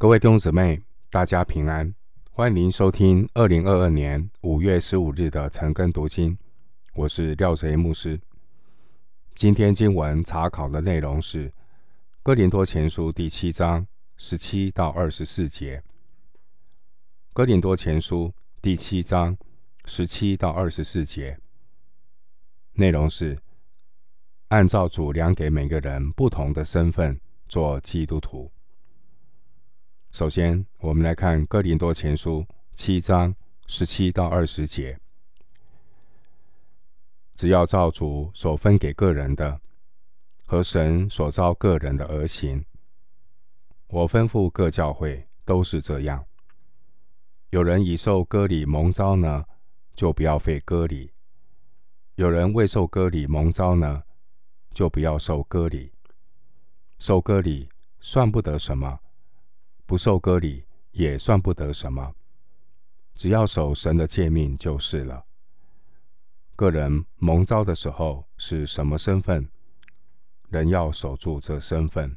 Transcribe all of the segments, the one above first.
各位弟兄姊妹，大家平安，欢迎您收听二零二二年五月十五日的晨更读经。我是廖哲一牧师。今天经文查考的内容是《哥林多前书》第七章十七到二十四节。《哥林多前书》第七章十七到二十四节内容是按照主量给每个人不同的身份做基督徒。首先，我们来看《哥林多前书》七章十七到二十节。只要照主所分给个人的和神所召个人的而行。我吩咐各教会都是这样。有人已受割礼蒙召呢，就不要废割礼；有人未受割礼蒙召呢，就不要受割礼。受割礼算不得什么。不受割礼也算不得什么，只要守神的诫命就是了。个人蒙召的时候是什么身份，人要守住这身份。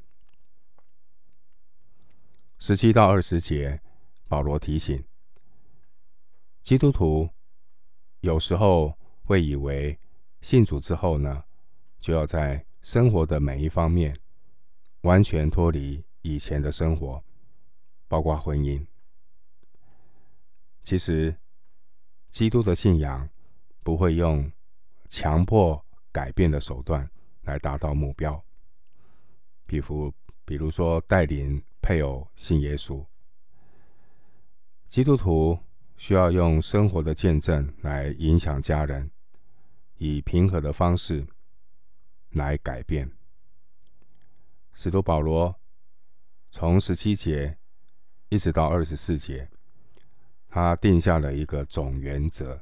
十七到二十节，保罗提醒基督徒，有时候会以为信主之后呢，就要在生活的每一方面完全脱离以前的生活。包括婚姻，其实基督的信仰不会用强迫改变的手段来达到目标。比如，比如说带领配偶信耶稣，基督徒需要用生活的见证来影响家人，以平和的方式来改变。使徒保罗从十七节。一直到二十四节，他定下了一个总原则，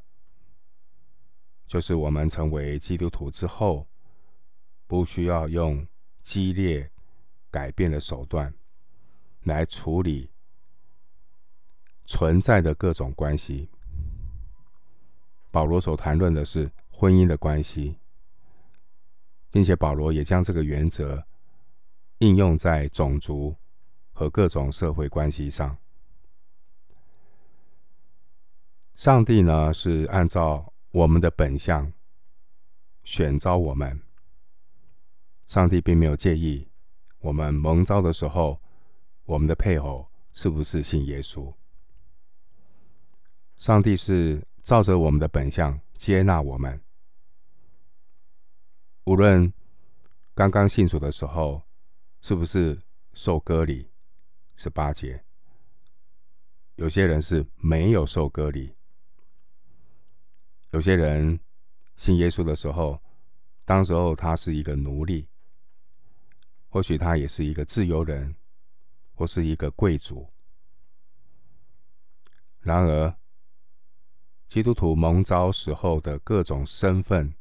就是我们成为基督徒之后，不需要用激烈改变的手段来处理存在的各种关系。保罗所谈论的是婚姻的关系，并且保罗也将这个原则应用在种族。和各种社会关系上，上帝呢，是按照我们的本相选召我们。上帝并没有介意我们蒙召的时候，我们的配偶是不是信耶稣。上帝是照着我们的本相接纳我们，无论刚刚信主的时候是不是受割礼。十八节，有些人是没有受割礼，有些人信耶稣的时候，当时候他是一个奴隶，或许他也是一个自由人，或是一个贵族。然而，基督徒蒙召时候的各种身份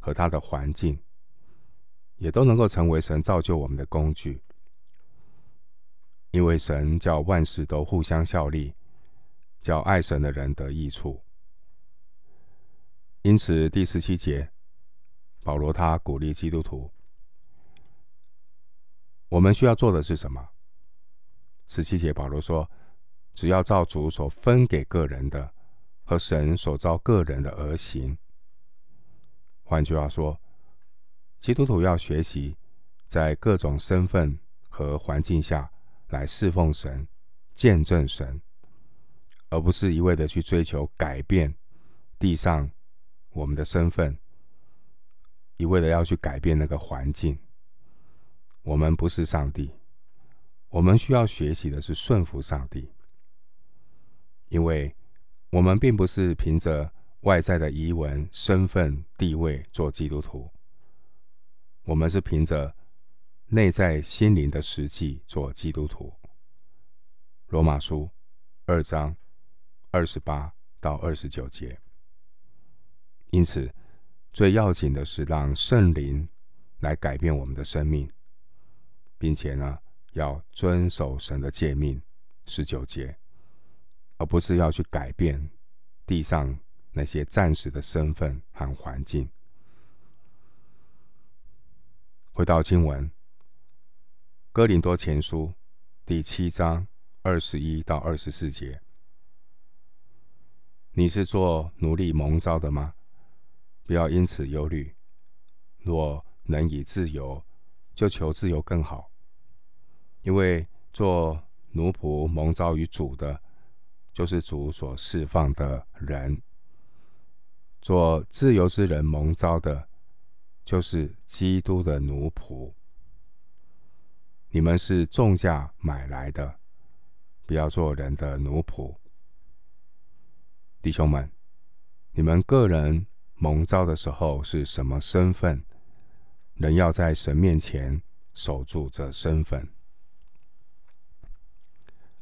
和他的环境，也都能够成为神造就我们的工具。因为神叫万事都互相效力，叫爱神的人得益处。因此，第十七节，保罗他鼓励基督徒，我们需要做的是什么？十七节，保罗说，只要照主所分给个人的和神所照个人的而行。换句话说，基督徒要学习在各种身份和环境下。来侍奉神、见证神，而不是一味的去追求改变地上我们的身份，一味的要去改变那个环境。我们不是上帝，我们需要学习的是顺服上帝，因为我们并不是凭着外在的仪文、身份、地位做基督徒，我们是凭着。内在心灵的实际做基督徒。罗马书二章二十八到二十九节。因此，最要紧的是让圣灵来改变我们的生命，并且呢，要遵守神的诫命十九节，而不是要去改变地上那些暂时的身份和环境。回到经文。哥林多前书第七章二十一到二十四节。你是做奴隶蒙召的吗？不要因此忧虑。若能以自由，就求自由更好。因为做奴仆蒙召于主的，就是主所释放的人；做自由之人蒙召的，就是基督的奴仆。你们是重价买来的，不要做人的奴仆。弟兄们，你们个人蒙召的时候是什么身份？人要在神面前守住这身份。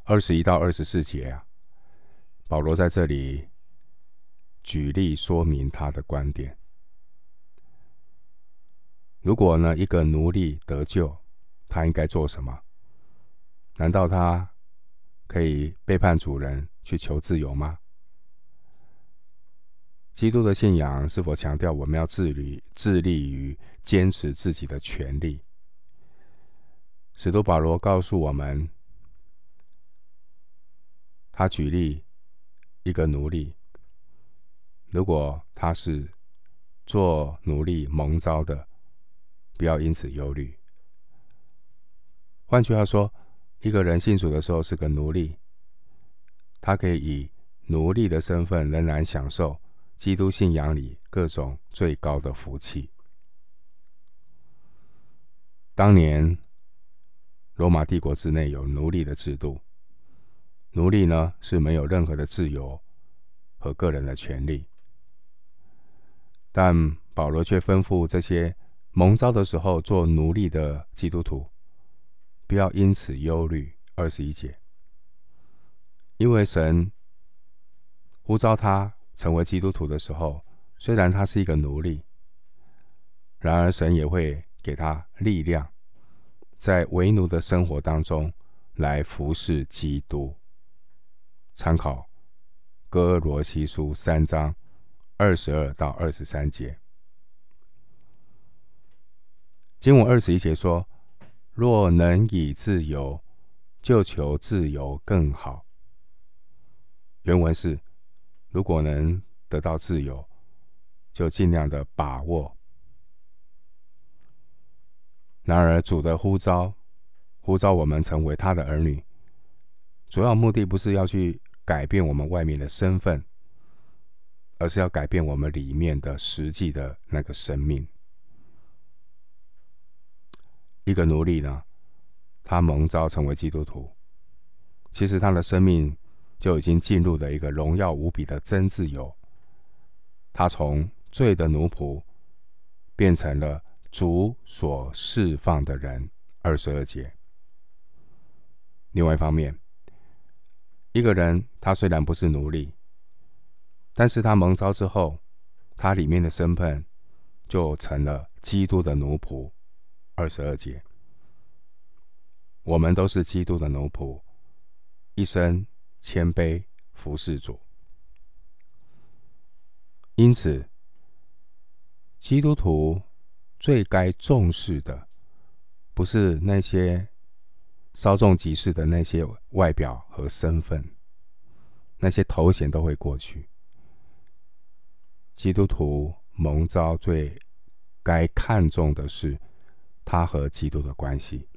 二十一到二十四节啊，保罗在这里举例说明他的观点。如果呢，一个奴隶得救，他应该做什么？难道他可以背叛主人去求自由吗？基督的信仰是否强调我们要致力致力于坚持自己的权利？使徒保罗告诉我们，他举例一个奴隶，如果他是做奴隶蒙招的，不要因此忧虑。换句话说，一个人信主的时候是个奴隶，他可以以奴隶的身份仍然享受。基督信仰里各种最高的福气。当年罗马帝国之内有奴隶的制度，奴隶呢是没有任何的自由和个人的权利。但保罗却吩咐这些蒙召的时候做奴隶的基督徒，不要因此忧虑。二十一节，因为神呼召他。成为基督徒的时候，虽然他是一个奴隶，然而神也会给他力量，在为奴的生活当中来服侍基督。参考哥罗西书三章二十二到二十三节。经文二十一节说：“若能以自由，就求自由更好。”原文是。如果能得到自由，就尽量的把握。然而，主的呼召，呼召我们成为他的儿女，主要目的不是要去改变我们外面的身份，而是要改变我们里面的实际的那个生命。一个奴隶呢，他蒙召成为基督徒，其实他的生命。就已经进入了一个荣耀无比的真自由。他从罪的奴仆变成了主所释放的人。二十二节。另外一方面，一个人他虽然不是奴隶，但是他蒙召之后，他里面的身份就成了基督的奴仆。二十二节。我们都是基督的奴仆，一生。谦卑服侍主，因此，基督徒最该重视的，不是那些稍纵即逝的那些外表和身份，那些头衔都会过去。基督徒蒙召最该看重的是他和基督的关系，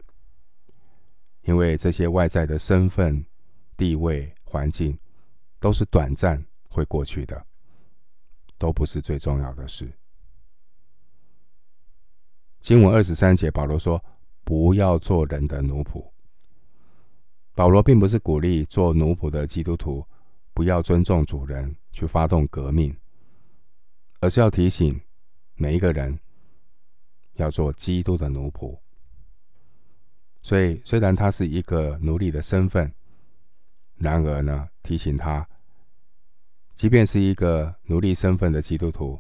因为这些外在的身份。地位、环境都是短暂会过去的，都不是最重要的事。经文二十三节，保罗说：“不要做人的奴仆。”保罗并不是鼓励做奴仆的基督徒不要尊重主人，去发动革命，而是要提醒每一个人要做基督的奴仆。所以，虽然他是一个奴隶的身份。然而呢，提醒他，即便是一个奴隶身份的基督徒，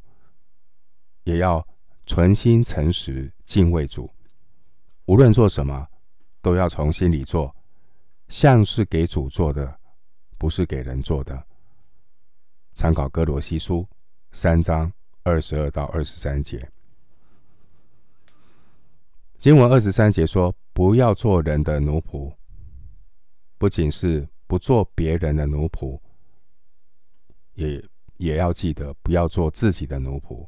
也要存心诚实敬畏主。无论做什么，都要从心里做，像是给主做的，不是给人做的。参考哥罗西书三章二十二到二十三节。经文二十三节说：“不要做人的奴仆。”不仅是不做别人的奴仆，也也要记得不要做自己的奴仆。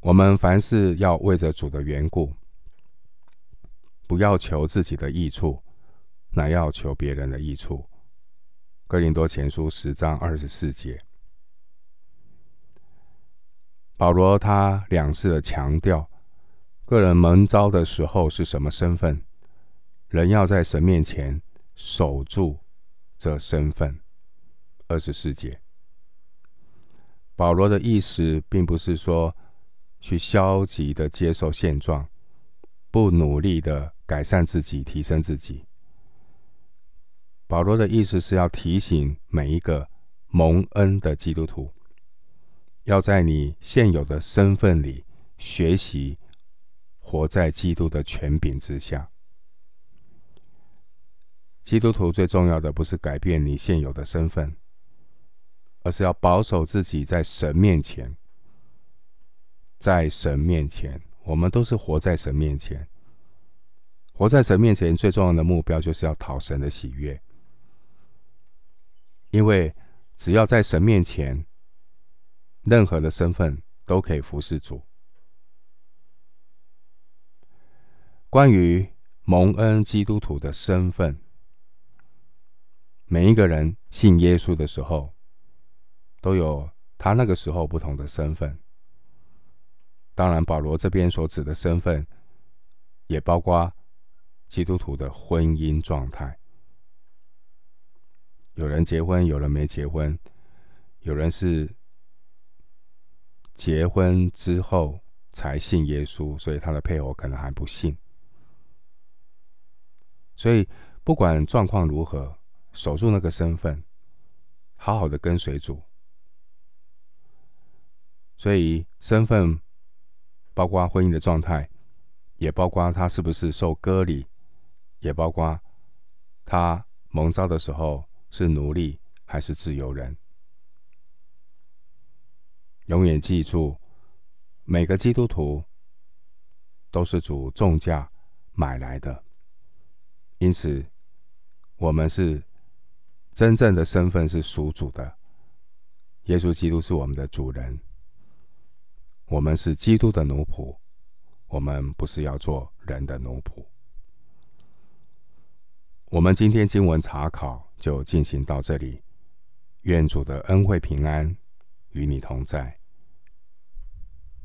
我们凡事要为着主的缘故，不要求自己的益处，乃要求别人的益处。哥林多前书十章二十四节，保罗他两次的强调，个人蒙召的时候是什么身份，人要在神面前守住这身份。二十四节，保罗的意思并不是说，去消极的接受现状，不努力的改善自己、提升自己。保罗的意思是要提醒每一个蒙恩的基督徒，要在你现有的身份里学习活在基督的权柄之下。基督徒最重要的不是改变你现有的身份，而是要保守自己在神面前。在神面前，我们都是活在神面前。活在神面前最重要的目标，就是要讨神的喜悦。因为只要在神面前，任何的身份都可以服侍主。关于蒙恩基督徒的身份，每一个人信耶稣的时候，都有他那个时候不同的身份。当然，保罗这边所指的身份，也包括基督徒的婚姻状态。有人结婚，有人没结婚；有人是结婚之后才信耶稣，所以他的配偶可能还不信。所以，不管状况如何，守住那个身份，好好的跟随主。所以，身份。包括婚姻的状态，也包括他是不是受割礼，也包括他蒙召的时候是奴隶还是自由人。永远记住，每个基督徒都是主重价买来的，因此我们是真正的身份是属主的。耶稣基督是我们的主人。我们是基督的奴仆，我们不是要做人的奴仆。我们今天经文查考就进行到这里，愿主的恩惠平安与你同在。